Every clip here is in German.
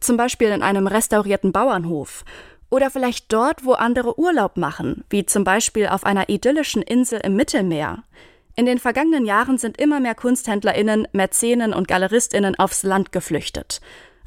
zum Beispiel in einem restaurierten Bauernhof. Oder vielleicht dort, wo andere Urlaub machen, wie zum Beispiel auf einer idyllischen Insel im Mittelmeer. In den vergangenen Jahren sind immer mehr KunsthändlerInnen, Mäzenen und GaleristInnen aufs Land geflüchtet.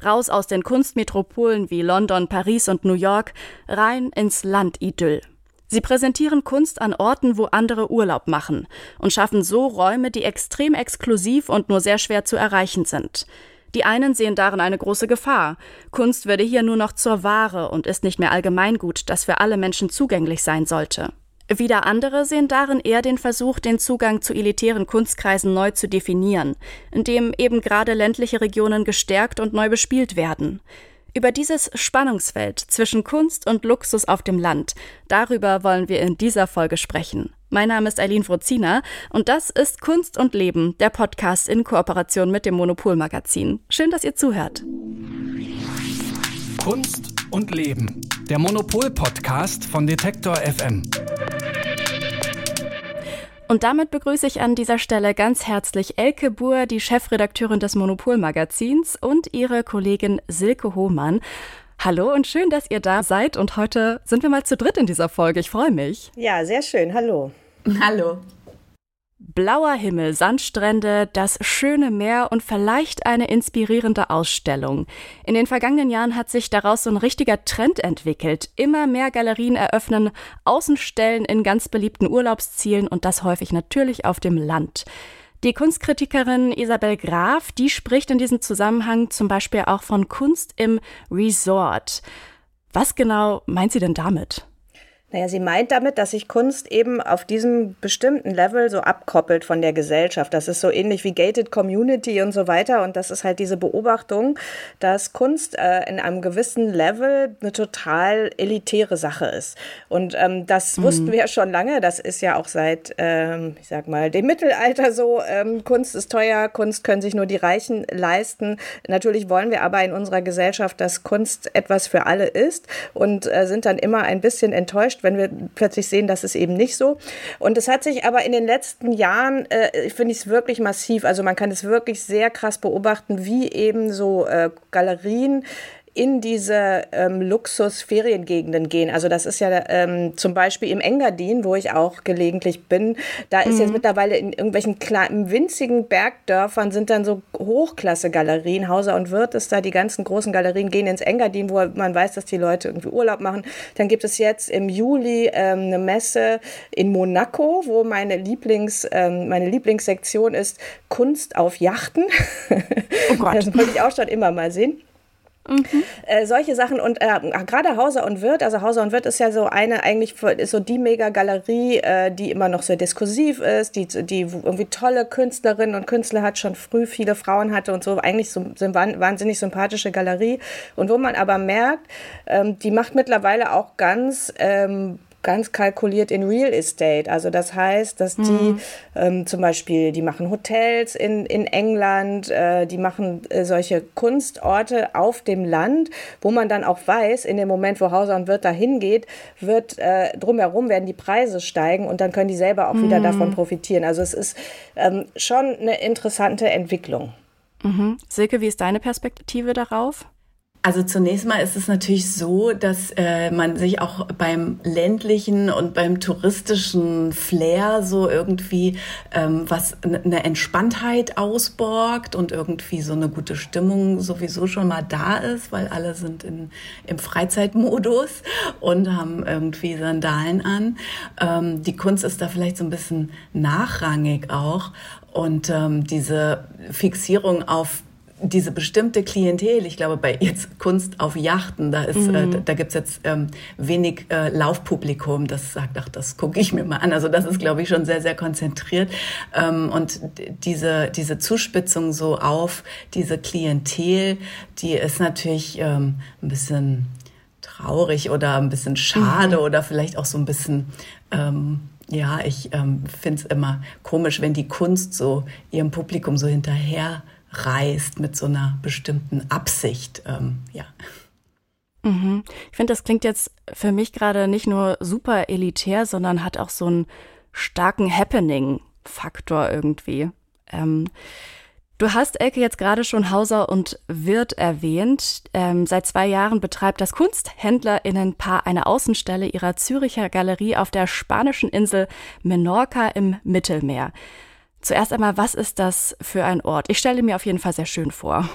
Raus aus den Kunstmetropolen wie London, Paris und New York, rein ins Landidyll. Sie präsentieren Kunst an Orten, wo andere Urlaub machen und schaffen so Räume, die extrem exklusiv und nur sehr schwer zu erreichen sind. Die einen sehen darin eine große Gefahr. Kunst werde hier nur noch zur Ware und ist nicht mehr Allgemeingut, das für alle Menschen zugänglich sein sollte. Wieder andere sehen darin eher den Versuch, den Zugang zu elitären Kunstkreisen neu zu definieren, indem eben gerade ländliche Regionen gestärkt und neu bespielt werden. Über dieses Spannungsfeld zwischen Kunst und Luxus auf dem Land, darüber wollen wir in dieser Folge sprechen. Mein Name ist Eileen Frozina und das ist Kunst und Leben, der Podcast in Kooperation mit dem Monopol-Magazin. Schön, dass ihr zuhört. Kunst und Leben, der Monopol-Podcast von Detektor FM. Und damit begrüße ich an dieser Stelle ganz herzlich Elke Buhr, die Chefredakteurin des Monopol-Magazins, und ihre Kollegin Silke Hohmann. Hallo und schön, dass ihr da seid. Und heute sind wir mal zu dritt in dieser Folge. Ich freue mich. Ja, sehr schön. Hallo. Hallo. Blauer Himmel, Sandstrände, das schöne Meer und vielleicht eine inspirierende Ausstellung. In den vergangenen Jahren hat sich daraus so ein richtiger Trend entwickelt. Immer mehr Galerien eröffnen Außenstellen in ganz beliebten Urlaubszielen und das häufig natürlich auf dem Land. Die Kunstkritikerin Isabel Graf, die spricht in diesem Zusammenhang zum Beispiel auch von Kunst im Resort. Was genau meint sie denn damit? Naja, sie meint damit, dass sich Kunst eben auf diesem bestimmten Level so abkoppelt von der Gesellschaft. Das ist so ähnlich wie Gated Community und so weiter. Und das ist halt diese Beobachtung, dass Kunst äh, in einem gewissen Level eine total elitäre Sache ist. Und ähm, das mhm. wussten wir ja schon lange. Das ist ja auch seit, ähm, ich sag mal, dem Mittelalter so. Ähm, Kunst ist teuer, Kunst können sich nur die Reichen leisten. Natürlich wollen wir aber in unserer Gesellschaft, dass Kunst etwas für alle ist und äh, sind dann immer ein bisschen enttäuscht, wenn wir plötzlich sehen, das ist eben nicht so. Und es hat sich aber in den letzten Jahren, äh, finde ich es wirklich massiv, also man kann es wirklich sehr krass beobachten, wie eben so äh, Galerien in diese ähm, Luxus-Feriengegenden gehen. Also das ist ja ähm, zum Beispiel im Engadin, wo ich auch gelegentlich bin. Da ist mhm. jetzt mittlerweile in irgendwelchen kleinen, winzigen Bergdörfern sind dann so Hochklasse-Galerien. Hauser und Wirt ist da, die ganzen großen Galerien gehen ins Engadin, wo man weiß, dass die Leute irgendwie Urlaub machen. Dann gibt es jetzt im Juli ähm, eine Messe in Monaco, wo meine, Lieblings, ähm, meine Lieblingssektion ist Kunst auf Yachten. Oh Gott. das wollte ich auch schon immer mal sehen. Mhm. Äh, solche Sachen und äh, gerade Hauser und Wirt, also Hauser und Wirt ist ja so eine, eigentlich ist so die Mega-Galerie, äh, die immer noch sehr diskursiv ist, die, die irgendwie tolle Künstlerinnen und Künstler hat, schon früh viele Frauen hatte und so, eigentlich so sind wahnsinnig sympathische Galerie. Und wo man aber merkt, ähm, die macht mittlerweile auch ganz ähm, ganz kalkuliert in Real Estate. Also das heißt, dass die mhm. ähm, zum Beispiel, die machen Hotels in, in England, äh, die machen äh, solche Kunstorte auf dem Land, wo man dann auch weiß, in dem Moment, wo Hauser und Wirt da hingeht, wird äh, drumherum werden die Preise steigen und dann können die selber auch mhm. wieder davon profitieren. Also es ist ähm, schon eine interessante Entwicklung. Mhm. Silke, wie ist deine Perspektive darauf? Also zunächst mal ist es natürlich so, dass äh, man sich auch beim ländlichen und beim touristischen Flair so irgendwie ähm, was eine Entspanntheit ausborgt und irgendwie so eine gute Stimmung sowieso schon mal da ist, weil alle sind in, im Freizeitmodus und haben irgendwie Sandalen an. Ähm, die Kunst ist da vielleicht so ein bisschen nachrangig auch und ähm, diese Fixierung auf diese bestimmte Klientel, ich glaube, bei jetzt Kunst auf Yachten, da ist, äh, mhm. äh, da gibt's jetzt ähm, wenig äh, Laufpublikum, das sagt, ach, das gucke ich mir mal an. Also das ist, glaube ich, schon sehr, sehr konzentriert. Ähm, und diese, diese Zuspitzung so auf diese Klientel, die ist natürlich ähm, ein bisschen traurig oder ein bisschen schade mhm. oder vielleicht auch so ein bisschen ähm, ja, ich ähm, finde es immer komisch, wenn die Kunst so ihrem Publikum so hinterher reist mit so einer bestimmten Absicht. Ähm, ja. Mhm. Ich finde, das klingt jetzt für mich gerade nicht nur super elitär, sondern hat auch so einen starken Happening-Faktor irgendwie. Ähm, du hast, Elke, jetzt gerade schon Hauser und Wirt erwähnt. Ähm, seit zwei Jahren betreibt das KunsthändlerInnenpaar eine Außenstelle ihrer Züricher Galerie auf der spanischen Insel Menorca im Mittelmeer. Zuerst einmal, was ist das für ein Ort? Ich stelle mir auf jeden Fall sehr schön vor.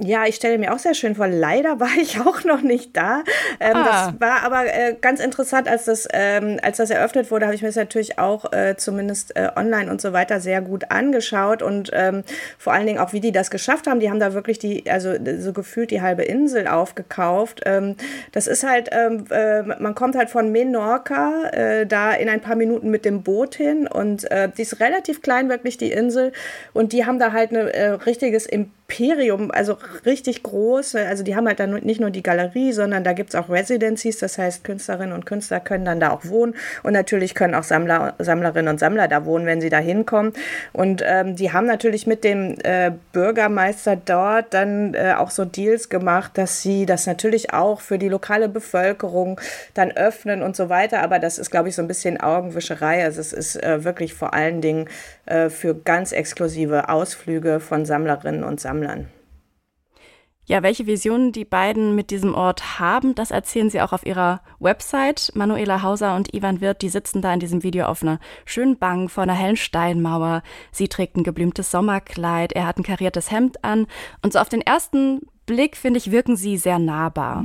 Ja, ich stelle mir auch sehr schön vor. Leider war ich auch noch nicht da. Ähm, ah. Das war aber äh, ganz interessant, als das, ähm, als das eröffnet wurde, habe ich mir das natürlich auch äh, zumindest äh, online und so weiter sehr gut angeschaut und ähm, vor allen Dingen auch, wie die das geschafft haben. Die haben da wirklich die, also so gefühlt die halbe Insel aufgekauft. Ähm, das ist halt, ähm, äh, man kommt halt von Menorca äh, da in ein paar Minuten mit dem Boot hin und äh, die ist relativ klein, wirklich die Insel. Und die haben da halt ein richtiges Imperium Imperium, also richtig groß. Also die haben halt dann nicht nur die Galerie, sondern da gibt es auch Residencies, das heißt Künstlerinnen und Künstler können dann da auch wohnen und natürlich können auch Sammler, Sammlerinnen und Sammler da wohnen, wenn sie da hinkommen. Und ähm, die haben natürlich mit dem äh, Bürgermeister dort dann äh, auch so Deals gemacht, dass sie das natürlich auch für die lokale Bevölkerung dann öffnen und so weiter. Aber das ist, glaube ich, so ein bisschen Augenwischerei. Also es ist äh, wirklich vor allen Dingen äh, für ganz exklusive Ausflüge von Sammlerinnen und Sammlern. Ja, welche Visionen die beiden mit diesem Ort haben, das erzählen sie auch auf ihrer Website. Manuela Hauser und Ivan Wirth, die sitzen da in diesem Video auf einer schönen Bank vor einer hellen Steinmauer. Sie trägt ein geblümtes Sommerkleid, er hat ein kariertes Hemd an und so auf den ersten Blick, finde ich, wirken sie sehr nahbar.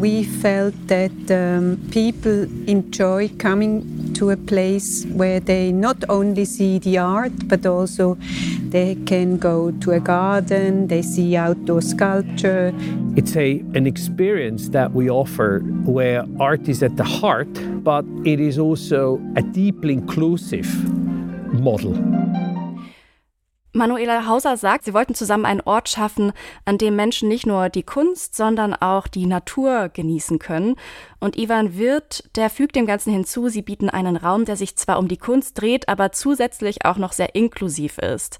we felt that um, people enjoy coming to a place where they not only see the art, but also they can go to a garden, they see outdoor sculpture. It's a, an experience that we offer where art is at the heart, but it is also a deeply inclusive model. Manuela Hauser sagt, sie wollten zusammen einen Ort schaffen, an dem Menschen nicht nur die Kunst, sondern auch die Natur genießen können. Und Ivan Wirth, der fügt dem Ganzen hinzu, sie bieten einen Raum, der sich zwar um die Kunst dreht, aber zusätzlich auch noch sehr inklusiv ist.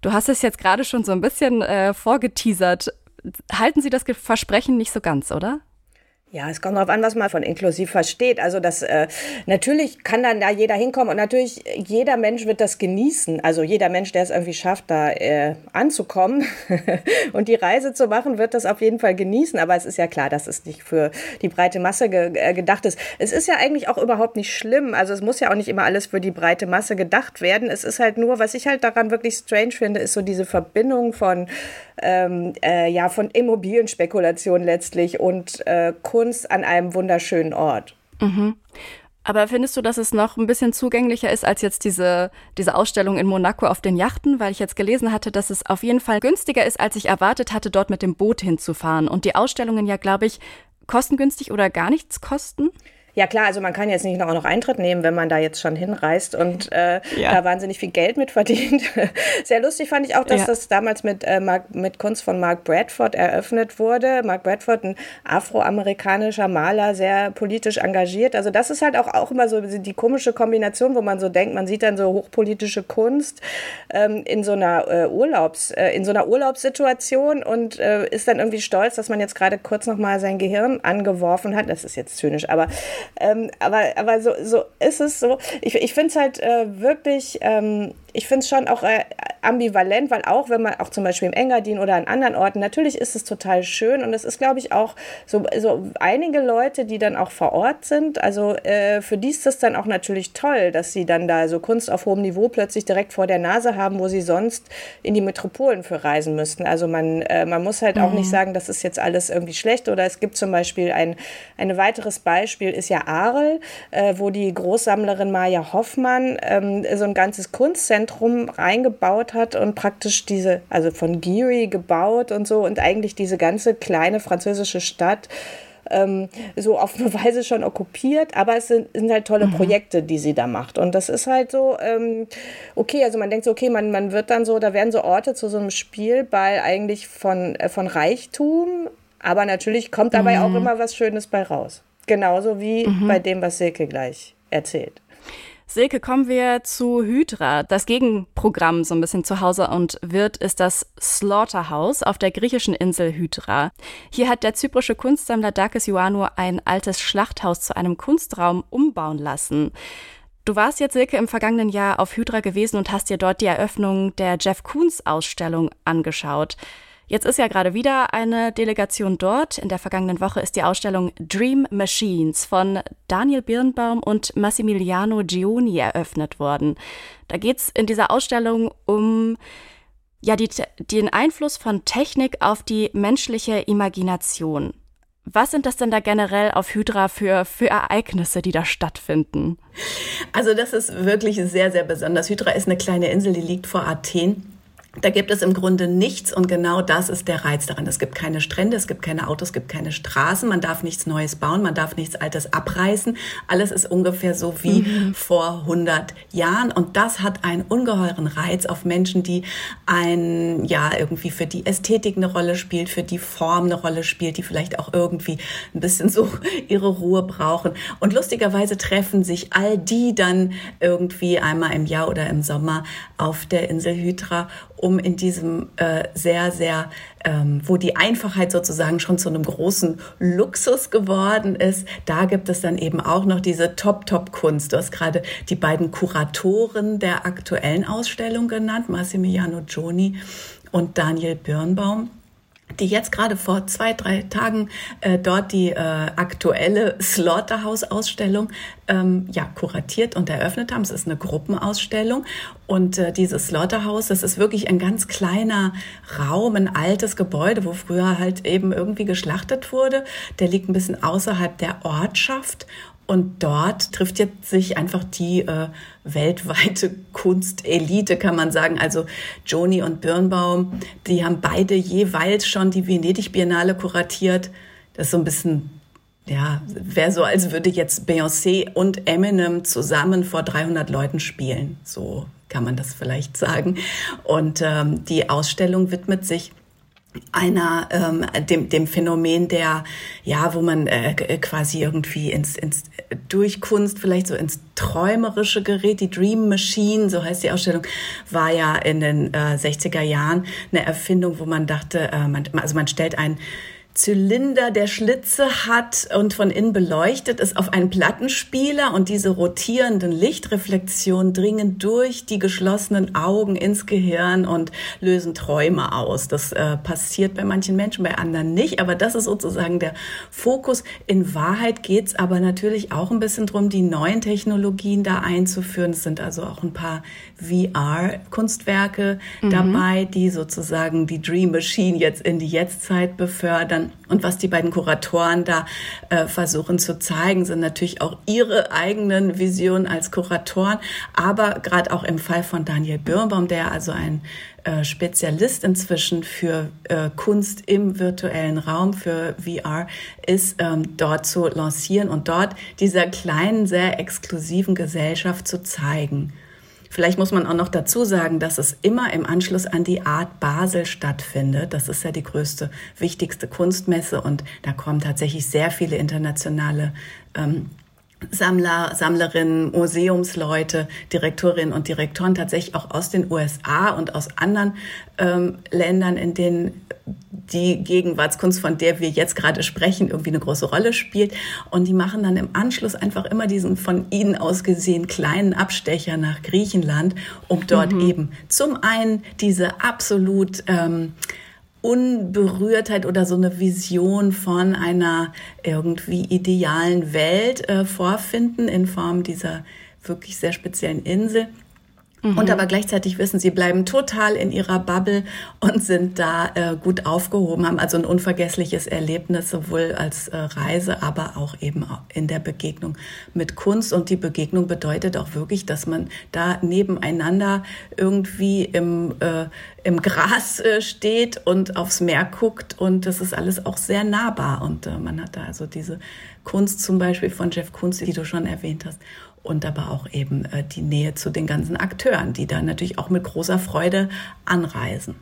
Du hast es jetzt gerade schon so ein bisschen äh, vorgeteasert. Halten Sie das Versprechen nicht so ganz, oder? Ja, es kommt darauf an, was man von inklusiv versteht. Also das äh, natürlich kann dann da jeder hinkommen und natürlich jeder Mensch wird das genießen. Also jeder Mensch, der es irgendwie schafft, da äh, anzukommen und die Reise zu machen, wird das auf jeden Fall genießen. Aber es ist ja klar, dass es nicht für die breite Masse ge äh, gedacht ist. Es ist ja eigentlich auch überhaupt nicht schlimm. Also es muss ja auch nicht immer alles für die breite Masse gedacht werden. Es ist halt nur, was ich halt daran wirklich strange finde, ist so diese Verbindung von ähm, äh, ja von Immobilienspekulation letztlich und äh, Kunst an einem wunderschönen Ort. Mhm. Aber findest du, dass es noch ein bisschen zugänglicher ist als jetzt diese, diese Ausstellung in Monaco auf den Yachten? Weil ich jetzt gelesen hatte, dass es auf jeden Fall günstiger ist, als ich erwartet hatte, dort mit dem Boot hinzufahren. Und die Ausstellungen ja, glaube ich, kostengünstig oder gar nichts kosten? Ja klar, also man kann jetzt nicht noch, noch Eintritt nehmen, wenn man da jetzt schon hinreist und äh, ja. da wahnsinnig viel Geld mit verdient. Sehr lustig fand ich auch, dass ja. das damals mit, äh, Mark, mit Kunst von Mark Bradford eröffnet wurde. Mark Bradford, ein afroamerikanischer Maler, sehr politisch engagiert. Also das ist halt auch, auch immer so die komische Kombination, wo man so denkt, man sieht dann so hochpolitische Kunst ähm, in so einer äh, Urlaubs, äh, in so einer Urlaubssituation und äh, ist dann irgendwie stolz, dass man jetzt gerade kurz nochmal sein Gehirn angeworfen hat. Das ist jetzt zynisch, aber ähm, aber aber so, so ist es so. Ich, ich finde es halt äh, wirklich, ähm, ich finde es schon auch äh, ambivalent, weil auch wenn man auch zum Beispiel im Engadin oder an anderen Orten, natürlich ist es total schön und es ist, glaube ich, auch so, so einige Leute, die dann auch vor Ort sind, also äh, für die ist das dann auch natürlich toll, dass sie dann da so Kunst auf hohem Niveau plötzlich direkt vor der Nase haben, wo sie sonst in die Metropolen für reisen müssten. Also man, äh, man muss halt auch nicht mhm. sagen, das ist jetzt alles irgendwie schlecht oder es gibt zum Beispiel ein, ein weiteres Beispiel ist ja Arel, äh, wo die Großsammlerin Maja Hoffmann ähm, so ein ganzes Kunstzentrum reingebaut hat und praktisch diese, also von Geary gebaut und so und eigentlich diese ganze kleine französische Stadt ähm, so auf eine Weise schon okkupiert, aber es sind, sind halt tolle mhm. Projekte, die sie da macht. Und das ist halt so, ähm, okay, also man denkt so, okay, man, man wird dann so, da werden so Orte zu so einem Spielball eigentlich von, äh, von Reichtum, aber natürlich kommt dabei mhm. auch immer was Schönes bei raus. Genauso wie mhm. bei dem, was Silke gleich erzählt. Silke, kommen wir zu Hydra. Das Gegenprogramm so ein bisschen zu Hause und wird ist das Slaughterhouse auf der griechischen Insel Hydra. Hier hat der zyprische Kunstsammler Dakis Ioannou ein altes Schlachthaus zu einem Kunstraum umbauen lassen. Du warst jetzt, Silke, im vergangenen Jahr auf Hydra gewesen und hast dir dort die Eröffnung der Jeff Koons Ausstellung angeschaut. Jetzt ist ja gerade wieder eine Delegation dort. In der vergangenen Woche ist die Ausstellung Dream Machines von Daniel Birnbaum und Massimiliano Gioni eröffnet worden. Da geht es in dieser Ausstellung um ja, die, den Einfluss von Technik auf die menschliche Imagination. Was sind das denn da generell auf Hydra für, für Ereignisse, die da stattfinden? Also das ist wirklich sehr, sehr besonders. Hydra ist eine kleine Insel, die liegt vor Athen. Da gibt es im Grunde nichts und genau das ist der Reiz daran. Es gibt keine Strände, es gibt keine Autos, es gibt keine Straßen, man darf nichts Neues bauen, man darf nichts Altes abreißen. Alles ist ungefähr so wie mhm. vor 100 Jahren und das hat einen ungeheuren Reiz auf Menschen, die ein, ja, irgendwie für die Ästhetik eine Rolle spielt, für die Form eine Rolle spielt, die vielleicht auch irgendwie ein bisschen so ihre Ruhe brauchen. Und lustigerweise treffen sich all die dann irgendwie einmal im Jahr oder im Sommer auf der Insel Hydra um in diesem äh, sehr, sehr, ähm, wo die Einfachheit sozusagen schon zu einem großen Luxus geworden ist, da gibt es dann eben auch noch diese Top-Top-Kunst. Du hast gerade die beiden Kuratoren der aktuellen Ausstellung genannt, Massimiliano Gioni und Daniel Birnbaum die jetzt gerade vor zwei, drei Tagen äh, dort die äh, aktuelle Slaughterhouse-Ausstellung ähm, ja, kuratiert und eröffnet haben. Es ist eine Gruppenausstellung und äh, dieses Slaughterhouse, das ist wirklich ein ganz kleiner Raum, ein altes Gebäude, wo früher halt eben irgendwie geschlachtet wurde. Der liegt ein bisschen außerhalb der Ortschaft und dort trifft jetzt sich einfach die äh, weltweite Kunstelite, kann man sagen. Also Joni und Birnbaum, die haben beide jeweils schon die Venedig Biennale kuratiert. Das ist so ein bisschen, ja, wäre so, als würde jetzt Beyoncé und Eminem zusammen vor 300 Leuten spielen. So kann man das vielleicht sagen. Und ähm, die Ausstellung widmet sich einer ähm, dem, dem Phänomen der ja wo man äh, quasi irgendwie ins, ins durch Kunst vielleicht so ins träumerische gerät. Die Dream Machine so heißt die Ausstellung war ja in den äh, 60er Jahren eine Erfindung wo man dachte äh, man, also man stellt ein Zylinder, der Schlitze hat und von innen beleuchtet ist auf einen Plattenspieler und diese rotierenden Lichtreflexionen dringen durch die geschlossenen Augen ins Gehirn und lösen Träume aus. Das äh, passiert bei manchen Menschen, bei anderen nicht, aber das ist sozusagen der Fokus. In Wahrheit geht's aber natürlich auch ein bisschen drum, die neuen Technologien da einzuführen. Es sind also auch ein paar VR-Kunstwerke mhm. dabei, die sozusagen die Dream Machine jetzt in die Jetztzeit befördern. Und was die beiden Kuratoren da äh, versuchen zu zeigen, sind natürlich auch ihre eigenen Visionen als Kuratoren, aber gerade auch im Fall von Daniel Birnbaum, der also ein äh, Spezialist inzwischen für äh, Kunst im virtuellen Raum, für VR, ist ähm, dort zu lancieren und dort dieser kleinen, sehr exklusiven Gesellschaft zu zeigen. Vielleicht muss man auch noch dazu sagen, dass es immer im Anschluss an die Art Basel stattfindet. Das ist ja die größte, wichtigste Kunstmesse und da kommen tatsächlich sehr viele internationale ähm, Sammler, Sammlerinnen, Museumsleute, Direktorinnen und Direktoren tatsächlich auch aus den USA und aus anderen ähm, Ländern, in denen die Gegenwartskunst, von der wir jetzt gerade sprechen, irgendwie eine große Rolle spielt. Und die machen dann im Anschluss einfach immer diesen von ihnen aus gesehen kleinen Abstecher nach Griechenland, um dort mhm. eben zum einen diese absolut ähm, Unberührtheit oder so eine Vision von einer irgendwie idealen Welt äh, vorfinden in Form dieser wirklich sehr speziellen Insel. Mhm. Und aber gleichzeitig wissen, sie bleiben total in ihrer Bubble und sind da äh, gut aufgehoben, haben also ein unvergessliches Erlebnis, sowohl als äh, Reise, aber auch eben in der Begegnung mit Kunst. Und die Begegnung bedeutet auch wirklich, dass man da nebeneinander irgendwie im, äh, im Gras äh, steht und aufs Meer guckt. Und das ist alles auch sehr nahbar. Und äh, man hat da also diese Kunst zum Beispiel von Jeff Kunst, die du schon erwähnt hast und aber auch eben äh, die Nähe zu den ganzen Akteuren, die da natürlich auch mit großer Freude anreisen.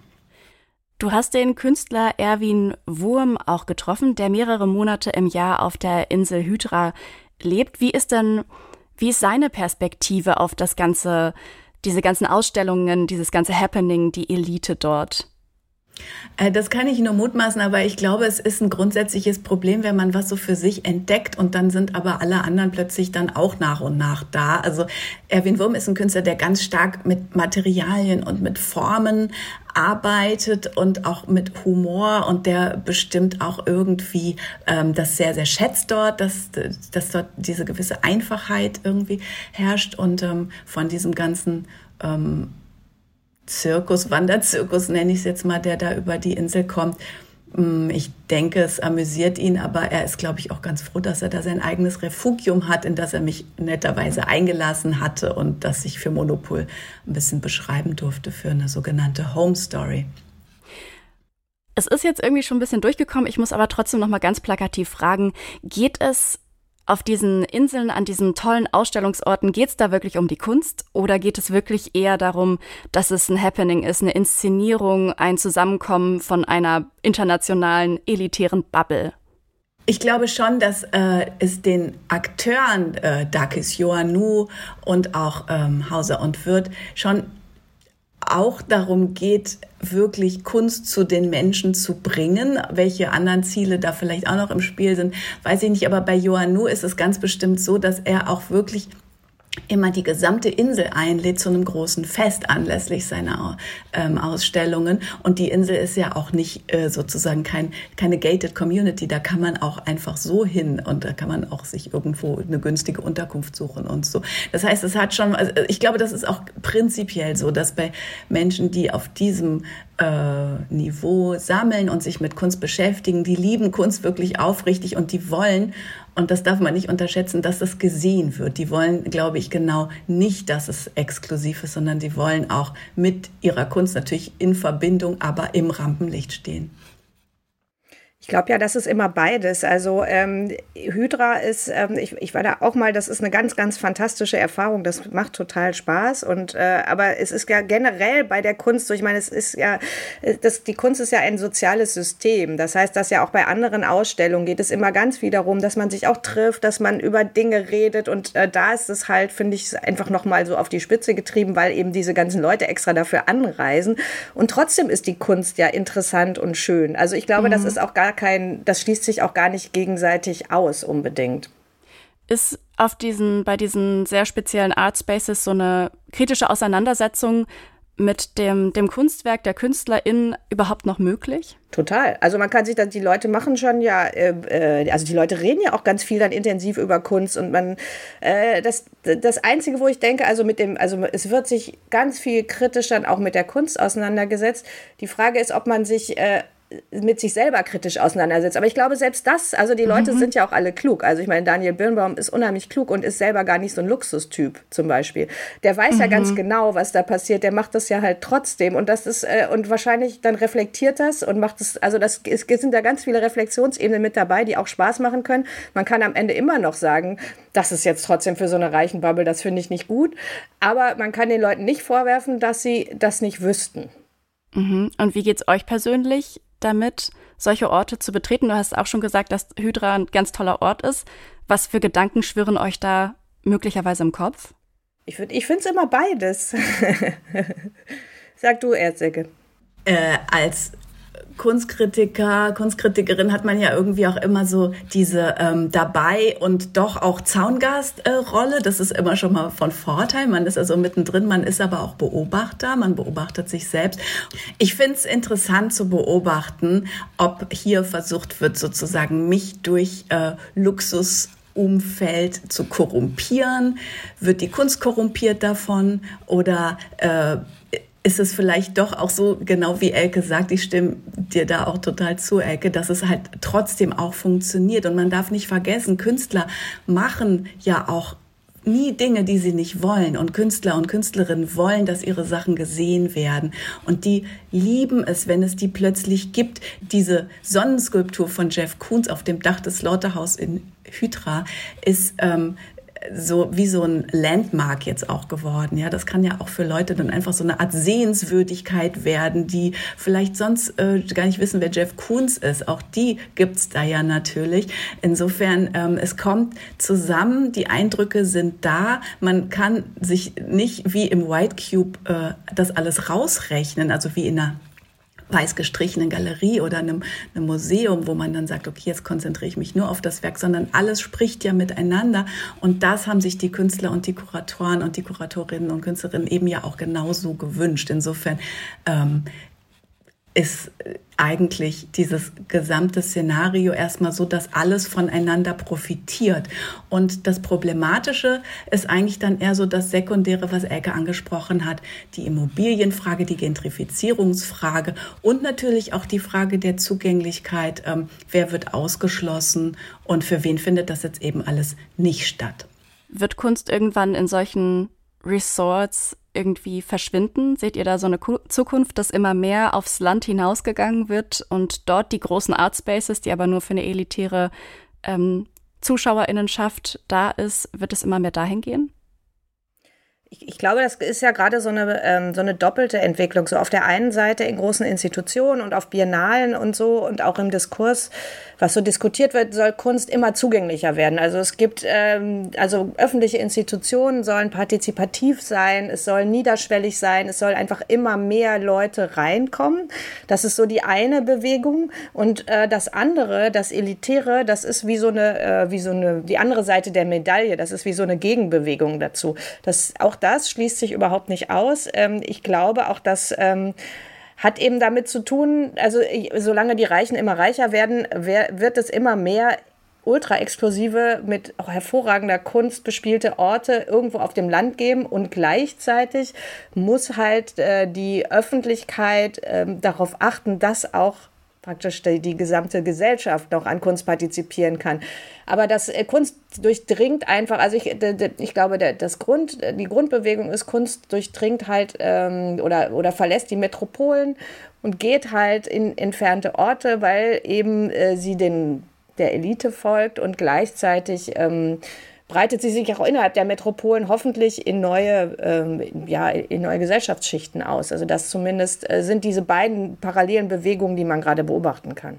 Du hast den Künstler Erwin Wurm auch getroffen, der mehrere Monate im Jahr auf der Insel Hydra lebt. Wie ist denn, wie ist seine Perspektive auf das ganze, diese ganzen Ausstellungen, dieses ganze Happening, die Elite dort? Äh, das kann ich nur mutmaßen, aber ich glaube, es ist ein grundsätzliches Problem, wenn man was so für sich entdeckt und dann sind aber alle anderen plötzlich dann auch nach und nach da. Also Erwin Wurm ist ein Künstler, der ganz stark mit Materialien und mit Formen arbeitet und auch mit Humor und der bestimmt auch irgendwie ähm, das sehr, sehr schätzt dort, dass, dass dort diese gewisse Einfachheit irgendwie herrscht und ähm, von diesem ganzen ähm, Zirkus, Wanderzirkus nenne ich es jetzt mal, der da über die Insel kommt. Mm, ich denke, es amüsiert ihn, aber er ist, glaube ich, auch ganz froh, dass er da sein eigenes Refugium hat, in das er mich netterweise eingelassen hatte und das ich für Monopol ein bisschen beschreiben durfte für eine sogenannte Home Story. Es ist jetzt irgendwie schon ein bisschen durchgekommen. Ich muss aber trotzdem noch mal ganz plakativ fragen: Geht es auf diesen Inseln, an diesen tollen Ausstellungsorten, geht es da wirklich um die Kunst oder geht es wirklich eher darum, dass es ein Happening ist, eine Inszenierung, ein Zusammenkommen von einer internationalen, elitären Bubble? Ich glaube schon, dass äh, es den Akteuren äh, Dakis Joannou und auch ähm, Hauser und Wirth schon auch darum geht, wirklich Kunst zu den Menschen zu bringen. Welche anderen Ziele da vielleicht auch noch im Spiel sind, weiß ich nicht. Aber bei Johannu ist es ganz bestimmt so, dass er auch wirklich immer die gesamte Insel einlädt zu einem großen Fest anlässlich seiner ähm, Ausstellungen. Und die Insel ist ja auch nicht äh, sozusagen kein, keine gated Community. Da kann man auch einfach so hin und da kann man auch sich irgendwo eine günstige Unterkunft suchen und so. Das heißt, es hat schon, also ich glaube, das ist auch prinzipiell so, dass bei Menschen, die auf diesem äh, Niveau sammeln und sich mit Kunst beschäftigen, die lieben Kunst wirklich aufrichtig und die wollen und das darf man nicht unterschätzen, dass das gesehen wird. Die wollen, glaube ich, genau nicht, dass es exklusiv ist, sondern die wollen auch mit ihrer Kunst natürlich in Verbindung, aber im Rampenlicht stehen. Ich glaube ja, das ist immer beides. Also ähm, Hydra ist, ähm, ich, ich war da auch mal, das ist eine ganz, ganz fantastische Erfahrung. Das macht total Spaß. Und äh, aber es ist ja generell bei der Kunst so, ich meine, es ist ja, das, die Kunst ist ja ein soziales System. Das heißt, dass ja auch bei anderen Ausstellungen geht es immer ganz viel darum, dass man sich auch trifft, dass man über Dinge redet. Und äh, da ist es halt, finde ich, einfach nochmal so auf die Spitze getrieben, weil eben diese ganzen Leute extra dafür anreisen. Und trotzdem ist die Kunst ja interessant und schön. Also ich glaube, mhm. das ist auch gar kein, das schließt sich auch gar nicht gegenseitig aus unbedingt. Ist auf diesen, bei diesen sehr speziellen Art Spaces so eine kritische Auseinandersetzung mit dem, dem Kunstwerk der KünstlerInnen überhaupt noch möglich? Total. Also man kann sich dann, die Leute machen schon ja, äh, äh, also die Leute reden ja auch ganz viel dann intensiv über Kunst und man, äh, das, das Einzige, wo ich denke, also mit dem, also es wird sich ganz viel kritisch dann auch mit der Kunst auseinandergesetzt. Die Frage ist, ob man sich äh, mit sich selber kritisch auseinandersetzt. Aber ich glaube, selbst das, also die Leute mhm. sind ja auch alle klug. Also ich meine, Daniel Birnbaum ist unheimlich klug und ist selber gar nicht so ein Luxustyp zum Beispiel. Der weiß mhm. ja ganz mhm. genau, was da passiert. Der macht das ja halt trotzdem. Und das ist, äh, und wahrscheinlich dann reflektiert das und macht es, also das es sind da ganz viele Reflexionsebenen mit dabei, die auch Spaß machen können. Man kann am Ende immer noch sagen, das ist jetzt trotzdem für so eine reichen Bubble, das finde ich nicht gut. Aber man kann den Leuten nicht vorwerfen, dass sie das nicht wüssten. Mhm. Und wie geht's euch persönlich? Damit, solche Orte zu betreten? Du hast auch schon gesagt, dass Hydra ein ganz toller Ort ist. Was für Gedanken schwirren euch da möglicherweise im Kopf? Ich, ich finde es immer beides. Sag du, Erzecke. Äh, als Kunstkritiker, Kunstkritikerin hat man ja irgendwie auch immer so diese ähm, dabei und doch auch Zaungast-Rolle. Äh, das ist immer schon mal von Vorteil. Man ist also mittendrin, man ist aber auch Beobachter, man beobachtet sich selbst. Ich finde es interessant zu beobachten, ob hier versucht wird, sozusagen mich durch äh, Luxus Umfeld zu korrumpieren? Wird die Kunst korrumpiert davon? Oder äh, ist es vielleicht doch auch so, genau wie Elke sagt, ich stimme dir da auch total zu, Elke, dass es halt trotzdem auch funktioniert. Und man darf nicht vergessen, Künstler machen ja auch nie Dinge, die sie nicht wollen. Und Künstler und Künstlerinnen wollen, dass ihre Sachen gesehen werden. Und die lieben es, wenn es die plötzlich gibt. Diese Sonnenskulptur von Jeff Koons auf dem Dach des Slaughterhouse in Hydra ist ähm, so wie so ein Landmark jetzt auch geworden. Ja, das kann ja auch für Leute dann einfach so eine Art Sehenswürdigkeit werden, die vielleicht sonst äh, gar nicht wissen, wer Jeff Koons ist. Auch die gibt's da ja natürlich. Insofern, ähm, es kommt zusammen, die Eindrücke sind da. Man kann sich nicht wie im White Cube äh, das alles rausrechnen, also wie in einer weiß gestrichenen Galerie oder einem, einem Museum, wo man dann sagt, okay, jetzt konzentriere ich mich nur auf das Werk, sondern alles spricht ja miteinander. Und das haben sich die Künstler und die Kuratoren und die Kuratorinnen und Künstlerinnen eben ja auch genauso gewünscht. Insofern ähm, ist eigentlich dieses gesamte Szenario erstmal so, dass alles voneinander profitiert. Und das Problematische ist eigentlich dann eher so das Sekundäre, was Elke angesprochen hat, die Immobilienfrage, die Gentrifizierungsfrage und natürlich auch die Frage der Zugänglichkeit, ähm, wer wird ausgeschlossen und für wen findet das jetzt eben alles nicht statt. Wird Kunst irgendwann in solchen Resorts irgendwie verschwinden? Seht ihr da so eine Zukunft, dass immer mehr aufs Land hinausgegangen wird und dort die großen Artspaces, die aber nur für eine elitäre ähm, Zuschauerinnenschaft da ist, wird es immer mehr dahin gehen? Ich, glaube, das ist ja gerade so eine, ähm, so eine doppelte Entwicklung. So auf der einen Seite in großen Institutionen und auf Biennalen und so und auch im Diskurs, was so diskutiert wird, soll Kunst immer zugänglicher werden. Also es gibt, ähm, also öffentliche Institutionen sollen partizipativ sein, es soll niederschwellig sein, es soll einfach immer mehr Leute reinkommen. Das ist so die eine Bewegung. Und äh, das andere, das Elitäre, das ist wie so eine, äh, wie so eine, die andere Seite der Medaille. Das ist wie so eine Gegenbewegung dazu. Das auch auch das schließt sich überhaupt nicht aus. Ähm, ich glaube auch, dass ähm, hat eben damit zu tun, also solange die Reichen immer reicher werden, wird es immer mehr ultra explosive, mit auch hervorragender Kunst bespielte Orte irgendwo auf dem Land geben und gleichzeitig muss halt äh, die Öffentlichkeit äh, darauf achten, dass auch praktisch die, die, gesamte Gesellschaft noch an Kunst partizipieren kann. Aber das äh, Kunst durchdringt einfach, also ich, ich glaube, das Grund, die Grundbewegung ist, Kunst durchdringt halt ähm, oder, oder verlässt die Metropolen und geht halt in entfernte Orte, weil eben äh, sie den, der Elite folgt und gleichzeitig ähm, breitet sie sich auch innerhalb der Metropolen hoffentlich in neue, ähm, ja, in neue Gesellschaftsschichten aus. Also das zumindest äh, sind diese beiden parallelen Bewegungen, die man gerade beobachten kann.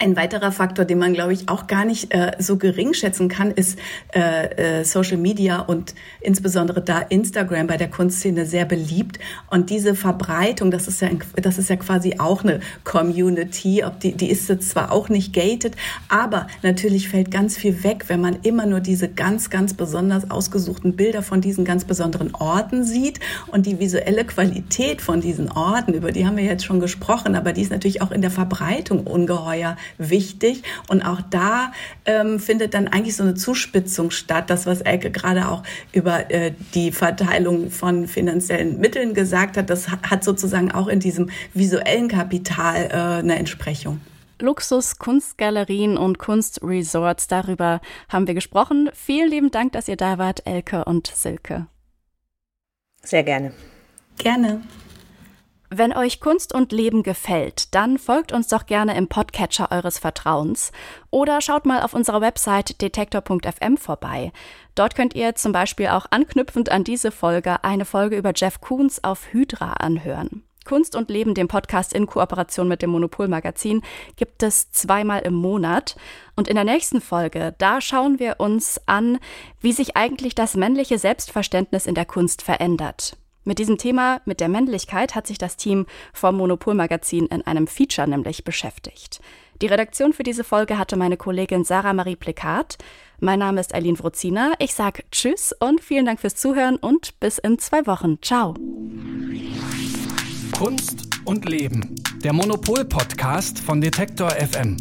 Ein weiterer Faktor, den man, glaube ich, auch gar nicht äh, so gering schätzen kann, ist äh, äh, Social Media und insbesondere da Instagram bei der Kunstszene sehr beliebt. Und diese Verbreitung, das ist ja, das ist ja quasi auch eine Community. Ob die, die ist jetzt zwar auch nicht gated, aber natürlich fällt ganz viel weg, wenn man immer nur diese ganz, ganz besonders ausgesuchten Bilder von diesen ganz besonderen Orten sieht und die visuelle Qualität von diesen Orten, über die haben wir jetzt schon gesprochen, aber die ist natürlich auch in der Verbreitung ungeheuer wichtig. Und auch da ähm, findet dann eigentlich so eine Zuspitzung statt. Das, was Elke gerade auch über äh, die Verteilung von finanziellen Mitteln gesagt hat, das hat sozusagen auch in diesem visuellen Kapital äh, eine Entsprechung. Luxus, Kunstgalerien und Kunstresorts, darüber haben wir gesprochen. Vielen lieben Dank, dass ihr da wart, Elke und Silke. Sehr gerne. Gerne. Wenn euch Kunst und Leben gefällt, dann folgt uns doch gerne im Podcatcher eures Vertrauens oder schaut mal auf unserer Website detektor.fm vorbei. Dort könnt ihr zum Beispiel auch anknüpfend an diese Folge eine Folge über Jeff Koons auf Hydra anhören. Kunst und Leben, dem Podcast in Kooperation mit dem Monopol Magazin, gibt es zweimal im Monat. Und in der nächsten Folge, da schauen wir uns an, wie sich eigentlich das männliche Selbstverständnis in der Kunst verändert. Mit diesem Thema, mit der Männlichkeit, hat sich das Team vom Monopol Magazin in einem Feature nämlich beschäftigt. Die Redaktion für diese Folge hatte meine Kollegin Sarah Marie Plikat. Mein Name ist Eileen Wrozina. Ich sage Tschüss und vielen Dank fürs Zuhören und bis in zwei Wochen. Ciao. Kunst und Leben. Der Monopol-Podcast von Detektor FM.